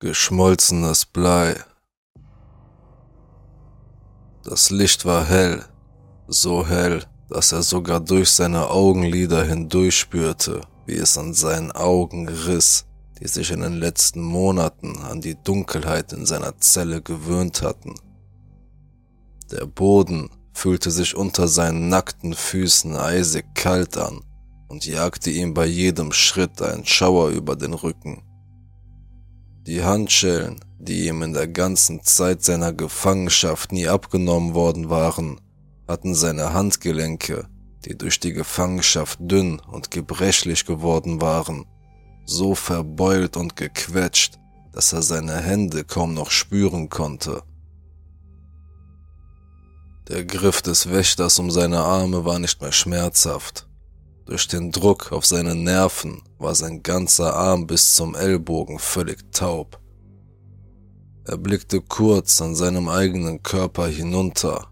Geschmolzenes Blei. Das Licht war hell, so hell, dass er sogar durch seine Augenlider hindurch spürte, wie es an seinen Augen riss, die sich in den letzten Monaten an die Dunkelheit in seiner Zelle gewöhnt hatten. Der Boden fühlte sich unter seinen nackten Füßen eisig kalt an und jagte ihm bei jedem Schritt einen Schauer über den Rücken. Die Handschellen, die ihm in der ganzen Zeit seiner Gefangenschaft nie abgenommen worden waren, hatten seine Handgelenke, die durch die Gefangenschaft dünn und gebrechlich geworden waren, so verbeult und gequetscht, dass er seine Hände kaum noch spüren konnte. Der Griff des Wächters um seine Arme war nicht mehr schmerzhaft. Durch den Druck auf seine Nerven war sein ganzer Arm bis zum Ellbogen völlig taub. Er blickte kurz an seinem eigenen Körper hinunter.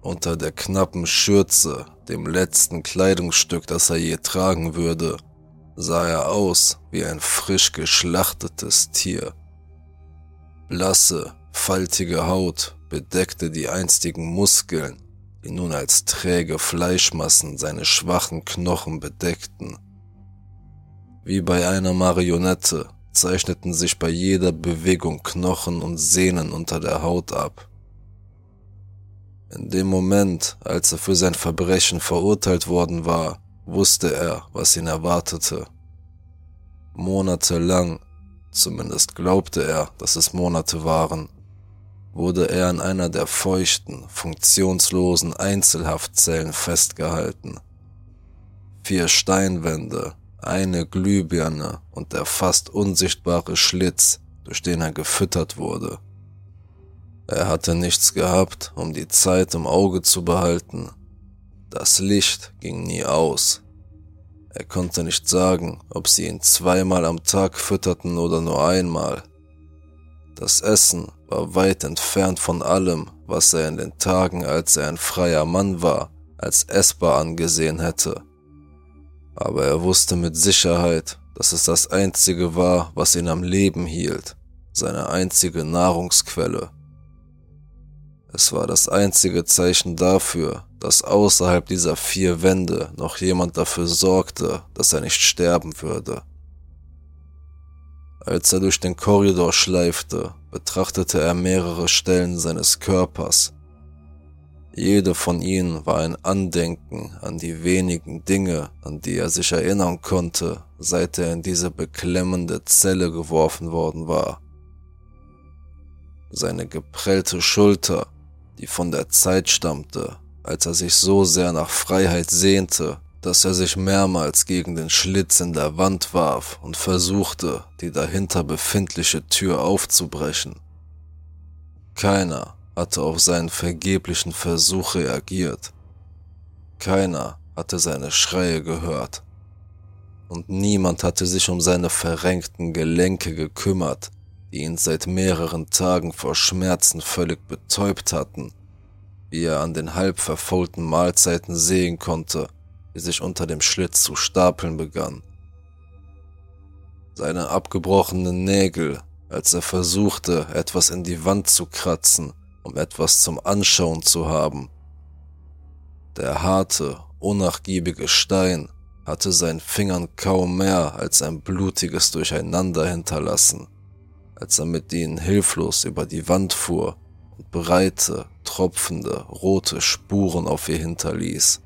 Unter der knappen Schürze, dem letzten Kleidungsstück, das er je tragen würde, sah er aus wie ein frisch geschlachtetes Tier. Blasse, faltige Haut bedeckte die einstigen Muskeln die nun als träge Fleischmassen seine schwachen Knochen bedeckten. Wie bei einer Marionette zeichneten sich bei jeder Bewegung Knochen und Sehnen unter der Haut ab. In dem Moment, als er für sein Verbrechen verurteilt worden war, wusste er, was ihn erwartete. Monatelang, zumindest glaubte er, dass es Monate waren, wurde er in einer der feuchten, funktionslosen Einzelhaftzellen festgehalten. Vier Steinwände, eine Glühbirne und der fast unsichtbare Schlitz, durch den er gefüttert wurde. Er hatte nichts gehabt, um die Zeit im Auge zu behalten. Das Licht ging nie aus. Er konnte nicht sagen, ob sie ihn zweimal am Tag fütterten oder nur einmal. Das Essen war weit entfernt von allem, was er in den Tagen, als er ein freier Mann war, als essbar angesehen hätte. Aber er wusste mit Sicherheit, dass es das Einzige war, was ihn am Leben hielt, seine einzige Nahrungsquelle. Es war das einzige Zeichen dafür, dass außerhalb dieser vier Wände noch jemand dafür sorgte, dass er nicht sterben würde. Als er durch den Korridor schleifte, betrachtete er mehrere Stellen seines Körpers. Jede von ihnen war ein Andenken an die wenigen Dinge, an die er sich erinnern konnte, seit er in diese beklemmende Zelle geworfen worden war. Seine geprellte Schulter, die von der Zeit stammte, als er sich so sehr nach Freiheit sehnte, dass er sich mehrmals gegen den Schlitz in der Wand warf und versuchte, die dahinter befindliche Tür aufzubrechen. Keiner hatte auf seinen vergeblichen Versuch reagiert. Keiner hatte seine Schreie gehört. Und niemand hatte sich um seine verrenkten Gelenke gekümmert, die ihn seit mehreren Tagen vor Schmerzen völlig betäubt hatten, wie er an den halb verfaulten Mahlzeiten sehen konnte die sich unter dem Schlitz zu stapeln begann. Seine abgebrochenen Nägel, als er versuchte, etwas in die Wand zu kratzen, um etwas zum Anschauen zu haben. Der harte, unnachgiebige Stein hatte seinen Fingern kaum mehr als ein blutiges Durcheinander hinterlassen, als er mit ihnen hilflos über die Wand fuhr und breite, tropfende, rote Spuren auf ihr hinterließ.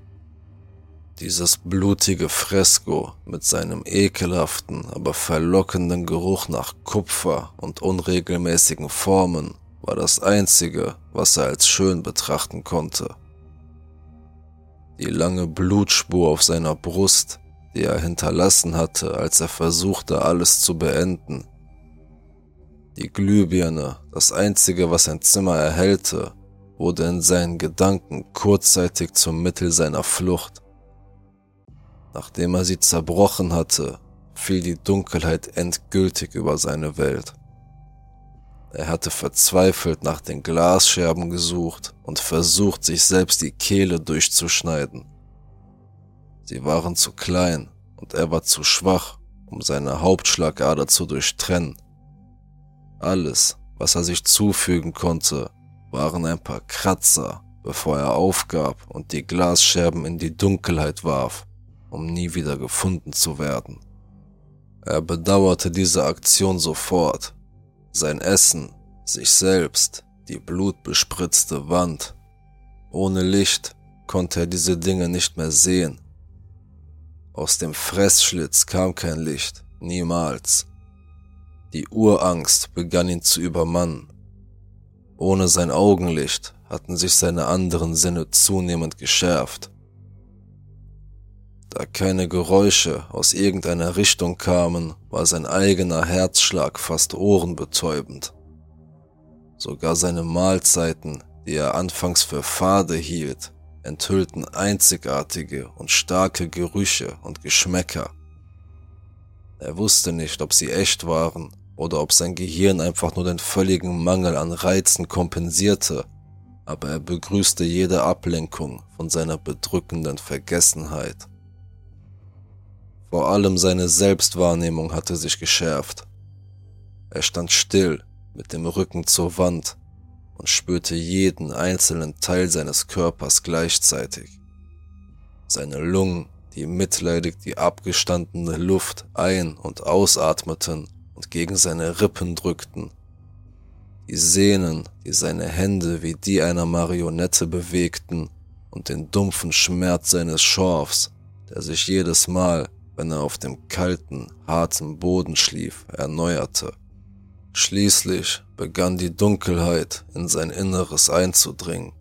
Dieses blutige Fresko mit seinem ekelhaften, aber verlockenden Geruch nach Kupfer und unregelmäßigen Formen war das Einzige, was er als schön betrachten konnte. Die lange Blutspur auf seiner Brust, die er hinterlassen hatte, als er versuchte, alles zu beenden. Die Glühbirne, das Einzige, was sein Zimmer erhellte, wurde in seinen Gedanken kurzzeitig zum Mittel seiner Flucht. Nachdem er sie zerbrochen hatte, fiel die Dunkelheit endgültig über seine Welt. Er hatte verzweifelt nach den Glasscherben gesucht und versucht, sich selbst die Kehle durchzuschneiden. Sie waren zu klein und er war zu schwach, um seine Hauptschlagader zu durchtrennen. Alles, was er sich zufügen konnte, waren ein paar Kratzer, bevor er aufgab und die Glasscherben in die Dunkelheit warf, um nie wieder gefunden zu werden. Er bedauerte diese Aktion sofort. Sein Essen, sich selbst, die blutbespritzte Wand. Ohne Licht konnte er diese Dinge nicht mehr sehen. Aus dem Fressschlitz kam kein Licht, niemals. Die Urangst begann ihn zu übermannen. Ohne sein Augenlicht hatten sich seine anderen Sinne zunehmend geschärft. Da keine Geräusche aus irgendeiner Richtung kamen, war sein eigener Herzschlag fast ohrenbetäubend. Sogar seine Mahlzeiten, die er anfangs für fade hielt, enthüllten einzigartige und starke Gerüche und Geschmäcker. Er wusste nicht, ob sie echt waren oder ob sein Gehirn einfach nur den völligen Mangel an Reizen kompensierte, aber er begrüßte jede Ablenkung von seiner bedrückenden Vergessenheit. Vor allem seine Selbstwahrnehmung hatte sich geschärft. Er stand still mit dem Rücken zur Wand und spürte jeden einzelnen Teil seines Körpers gleichzeitig. Seine Lungen, die mitleidig die abgestandene Luft ein- und ausatmeten und gegen seine Rippen drückten. Die Sehnen, die seine Hände wie die einer Marionette bewegten und den dumpfen Schmerz seines Schorfs, der sich jedes Mal, wenn er auf dem kalten, harten Boden schlief, erneuerte. Schließlich begann die Dunkelheit in sein Inneres einzudringen.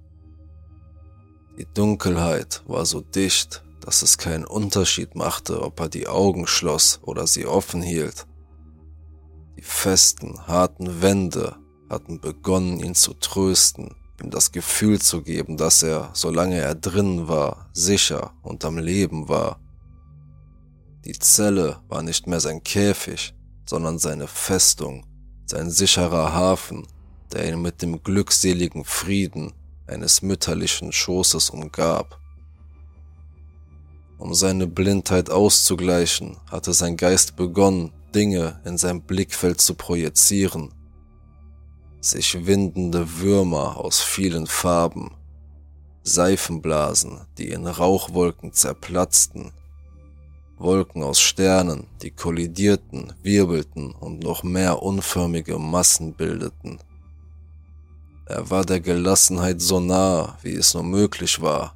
Die Dunkelheit war so dicht, dass es keinen Unterschied machte, ob er die Augen schloss oder sie offen hielt. Die festen, harten Wände hatten begonnen, ihn zu trösten, ihm das Gefühl zu geben, dass er, solange er drinnen war, sicher und am Leben war. Die Zelle war nicht mehr sein Käfig, sondern seine Festung, sein sicherer Hafen, der ihn mit dem glückseligen Frieden eines mütterlichen Schoßes umgab. Um seine Blindheit auszugleichen, hatte sein Geist begonnen, Dinge in sein Blickfeld zu projizieren. Sich windende Würmer aus vielen Farben, Seifenblasen, die in Rauchwolken zerplatzten, Wolken aus Sternen, die kollidierten, wirbelten und noch mehr unförmige Massen bildeten. Er war der Gelassenheit so nah, wie es nur möglich war.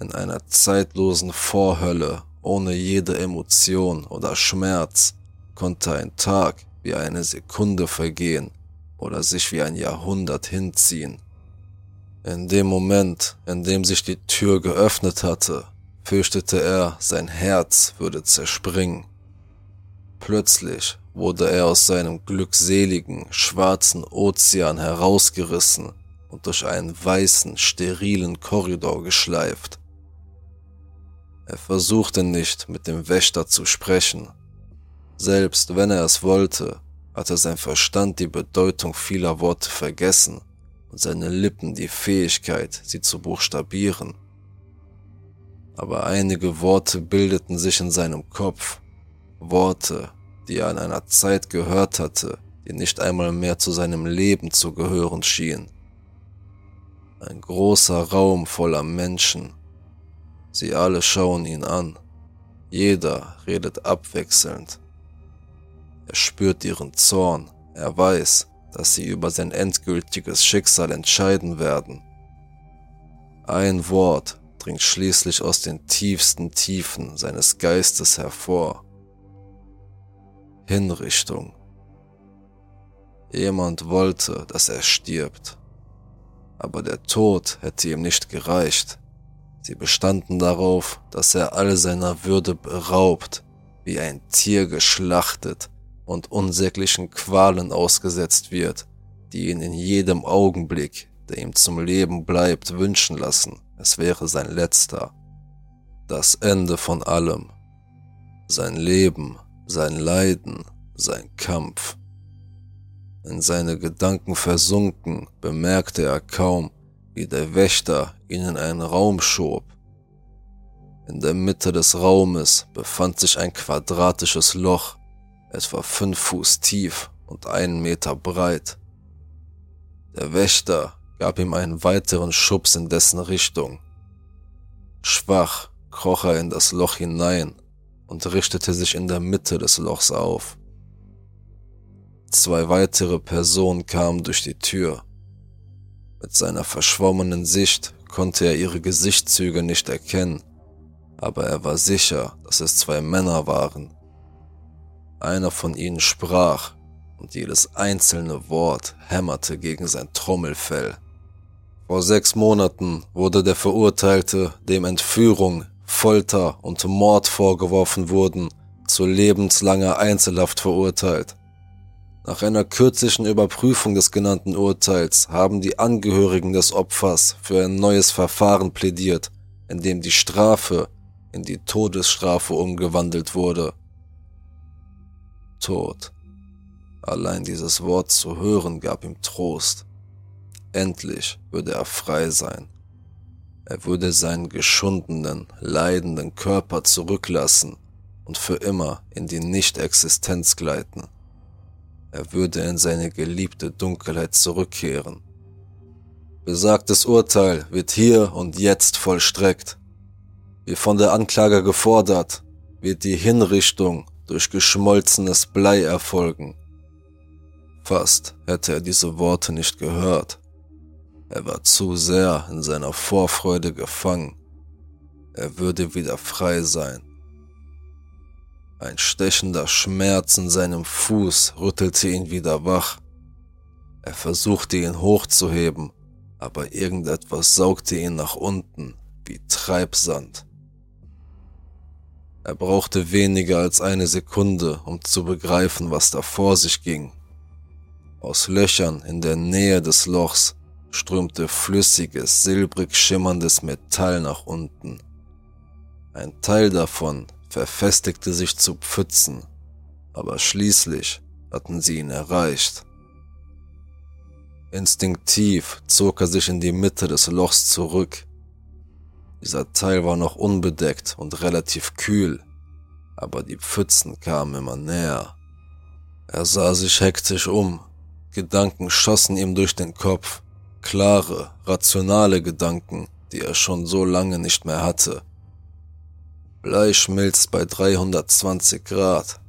In einer zeitlosen Vorhölle, ohne jede Emotion oder Schmerz, konnte ein Tag wie eine Sekunde vergehen oder sich wie ein Jahrhundert hinziehen. In dem Moment, in dem sich die Tür geöffnet hatte, fürchtete er, sein Herz würde zerspringen. Plötzlich wurde er aus seinem glückseligen, schwarzen Ozean herausgerissen und durch einen weißen, sterilen Korridor geschleift. Er versuchte nicht, mit dem Wächter zu sprechen. Selbst wenn er es wollte, hatte sein Verstand die Bedeutung vieler Worte vergessen und seine Lippen die Fähigkeit, sie zu buchstabieren aber einige Worte bildeten sich in seinem Kopf. Worte, die er in einer Zeit gehört hatte, die nicht einmal mehr zu seinem Leben zu gehören schien. Ein großer Raum voller Menschen. Sie alle schauen ihn an. Jeder redet abwechselnd. Er spürt ihren Zorn. Er weiß, dass sie über sein endgültiges Schicksal entscheiden werden. Ein Wort dringt schließlich aus den tiefsten Tiefen seines Geistes hervor. Hinrichtung. Jemand wollte, dass er stirbt. Aber der Tod hätte ihm nicht gereicht. Sie bestanden darauf, dass er all seiner Würde beraubt, wie ein Tier geschlachtet und unsäglichen Qualen ausgesetzt wird, die ihn in jedem Augenblick, der ihm zum Leben bleibt, wünschen lassen es wäre sein letzter. Das Ende von allem. Sein Leben, sein Leiden, sein Kampf. In seine Gedanken versunken, bemerkte er kaum, wie der Wächter ihn in einen Raum schob. In der Mitte des Raumes befand sich ein quadratisches Loch, etwa fünf Fuß tief und einen Meter breit. Der Wächter gab ihm einen weiteren Schubs in dessen Richtung. Schwach kroch er in das Loch hinein und richtete sich in der Mitte des Lochs auf. Zwei weitere Personen kamen durch die Tür. Mit seiner verschwommenen Sicht konnte er ihre Gesichtszüge nicht erkennen, aber er war sicher, dass es zwei Männer waren. Einer von ihnen sprach, und jedes einzelne Wort hämmerte gegen sein Trommelfell. Vor sechs Monaten wurde der Verurteilte, dem Entführung, Folter und Mord vorgeworfen wurden, zu lebenslanger Einzelhaft verurteilt. Nach einer kürzlichen Überprüfung des genannten Urteils haben die Angehörigen des Opfers für ein neues Verfahren plädiert, in dem die Strafe in die Todesstrafe umgewandelt wurde. Tod. Allein dieses Wort zu hören gab ihm Trost. Endlich würde er frei sein. Er würde seinen geschundenen, leidenden Körper zurücklassen und für immer in die Nichtexistenz gleiten. Er würde in seine geliebte Dunkelheit zurückkehren. Besagtes Urteil wird hier und jetzt vollstreckt. Wie von der Anklage gefordert, wird die Hinrichtung durch geschmolzenes Blei erfolgen. Fast hätte er diese Worte nicht gehört, er war zu sehr in seiner Vorfreude gefangen. Er würde wieder frei sein. Ein stechender Schmerz in seinem Fuß rüttelte ihn wieder wach. Er versuchte ihn hochzuheben, aber irgendetwas saugte ihn nach unten wie Treibsand. Er brauchte weniger als eine Sekunde, um zu begreifen, was da vor sich ging. Aus Löchern in der Nähe des Lochs strömte flüssiges, silbrig schimmerndes Metall nach unten. Ein Teil davon verfestigte sich zu Pfützen, aber schließlich hatten sie ihn erreicht. Instinktiv zog er sich in die Mitte des Lochs zurück. Dieser Teil war noch unbedeckt und relativ kühl, aber die Pfützen kamen immer näher. Er sah sich hektisch um, Gedanken schossen ihm durch den Kopf klare, rationale Gedanken, die er schon so lange nicht mehr hatte. Blei schmilzt bei 320 Grad.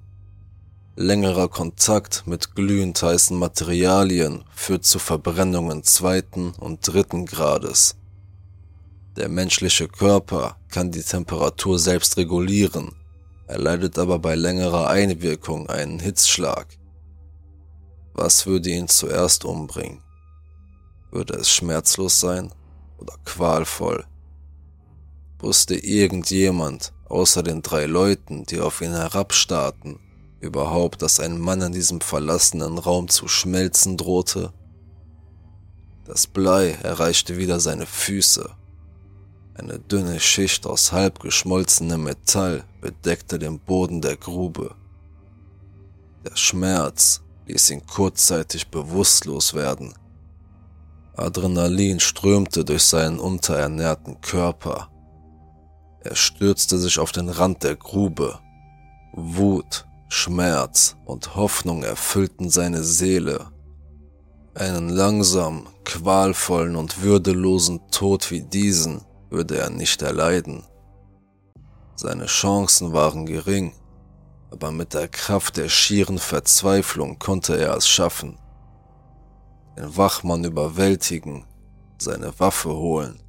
Längerer Kontakt mit glühend heißen Materialien führt zu Verbrennungen zweiten und dritten Grades. Der menschliche Körper kann die Temperatur selbst regulieren, erleidet aber bei längerer Einwirkung einen Hitzschlag. Was würde ihn zuerst umbringen? Würde es schmerzlos sein oder qualvoll? Wusste irgendjemand, außer den drei Leuten, die auf ihn herabstarrten, überhaupt, dass ein Mann in diesem verlassenen Raum zu schmelzen drohte? Das Blei erreichte wieder seine Füße. Eine dünne Schicht aus halb geschmolzenem Metall bedeckte den Boden der Grube. Der Schmerz ließ ihn kurzzeitig bewusstlos werden Adrenalin strömte durch seinen unterernährten Körper. Er stürzte sich auf den Rand der Grube. Wut, Schmerz und Hoffnung erfüllten seine Seele. Einen langsamen, qualvollen und würdelosen Tod wie diesen würde er nicht erleiden. Seine Chancen waren gering, aber mit der Kraft der schieren Verzweiflung konnte er es schaffen den Wachmann überwältigen, seine Waffe holen,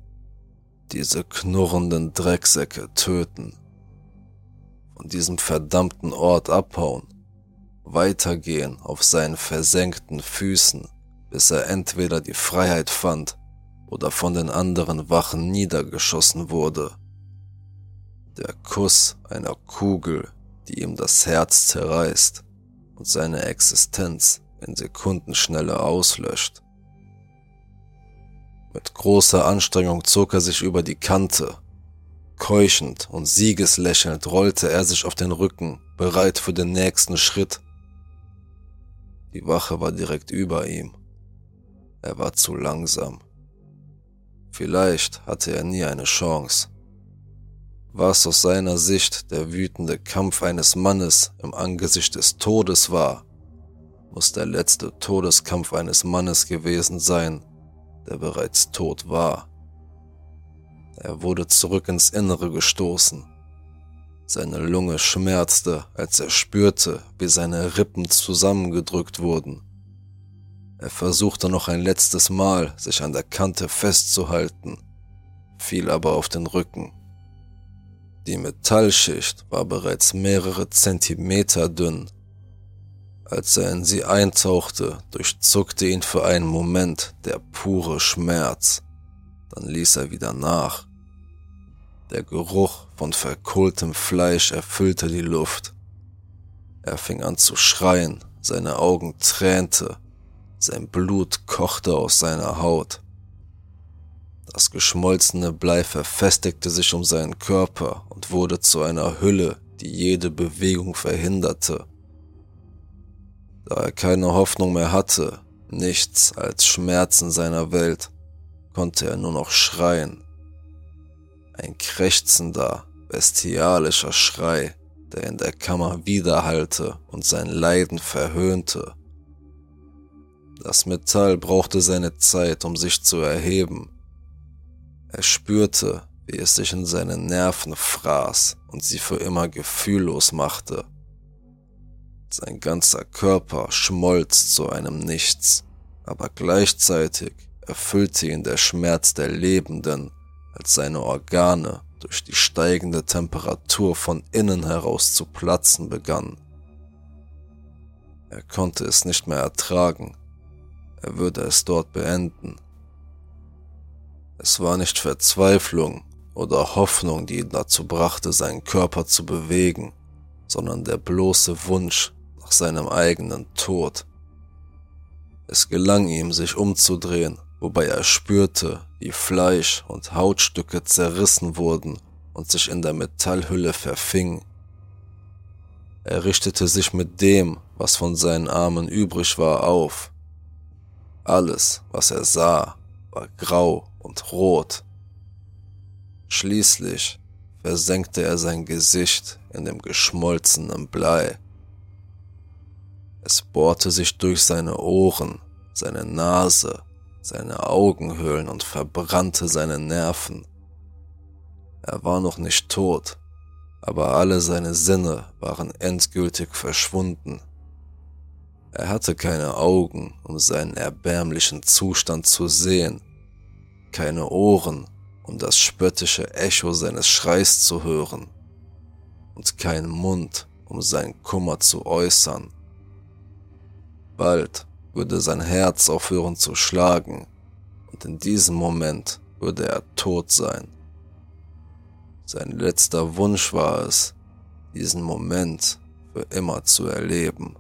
diese knurrenden Drecksäcke töten, von diesem verdammten Ort abhauen, weitergehen auf seinen versenkten Füßen, bis er entweder die Freiheit fand oder von den anderen Wachen niedergeschossen wurde. Der Kuss einer Kugel, die ihm das Herz zerreißt und seine Existenz in Sekundenschnelle auslöscht. Mit großer Anstrengung zog er sich über die Kante. Keuchend und siegeslächelnd rollte er sich auf den Rücken, bereit für den nächsten Schritt. Die Wache war direkt über ihm. Er war zu langsam. Vielleicht hatte er nie eine Chance. Was aus seiner Sicht der wütende Kampf eines Mannes im Angesicht des Todes war, muss der letzte Todeskampf eines Mannes gewesen sein, der bereits tot war. Er wurde zurück ins Innere gestoßen. Seine Lunge schmerzte, als er spürte, wie seine Rippen zusammengedrückt wurden. Er versuchte noch ein letztes Mal, sich an der Kante festzuhalten, fiel aber auf den Rücken. Die Metallschicht war bereits mehrere Zentimeter dünn. Als er in sie eintauchte, durchzuckte ihn für einen Moment der pure Schmerz. Dann ließ er wieder nach. Der Geruch von verkohltem Fleisch erfüllte die Luft. Er fing an zu schreien, seine Augen tränte, sein Blut kochte aus seiner Haut. Das geschmolzene Blei verfestigte sich um seinen Körper und wurde zu einer Hülle, die jede Bewegung verhinderte. Da er keine Hoffnung mehr hatte, nichts als Schmerz in seiner Welt, konnte er nur noch schreien. Ein krächzender, bestialischer Schrei, der in der Kammer widerhallte und sein Leiden verhöhnte. Das Metall brauchte seine Zeit, um sich zu erheben. Er spürte, wie es sich in seine Nerven fraß und sie für immer gefühllos machte. Sein ganzer Körper schmolz zu einem Nichts, aber gleichzeitig erfüllte ihn der Schmerz der Lebenden, als seine Organe durch die steigende Temperatur von innen heraus zu platzen begannen. Er konnte es nicht mehr ertragen, er würde es dort beenden. Es war nicht Verzweiflung oder Hoffnung, die ihn dazu brachte, seinen Körper zu bewegen, sondern der bloße Wunsch nach seinem eigenen Tod. Es gelang ihm, sich umzudrehen, wobei er spürte, wie Fleisch und Hautstücke zerrissen wurden und sich in der Metallhülle verfingen. Er richtete sich mit dem, was von seinen Armen übrig war, auf alles, was er sah, war grau und rot. Schließlich versenkte er sein Gesicht in dem geschmolzenen Blei. Es bohrte sich durch seine Ohren, seine Nase, seine Augenhöhlen und verbrannte seine Nerven. Er war noch nicht tot, aber alle seine Sinne waren endgültig verschwunden. Er hatte keine Augen, um seinen erbärmlichen Zustand zu sehen, keine Ohren, um das spöttische Echo seines Schreis zu hören, und keinen Mund, um seinen Kummer zu äußern. Bald würde sein Herz aufhören zu schlagen, und in diesem Moment würde er tot sein. Sein letzter Wunsch war es, diesen Moment für immer zu erleben.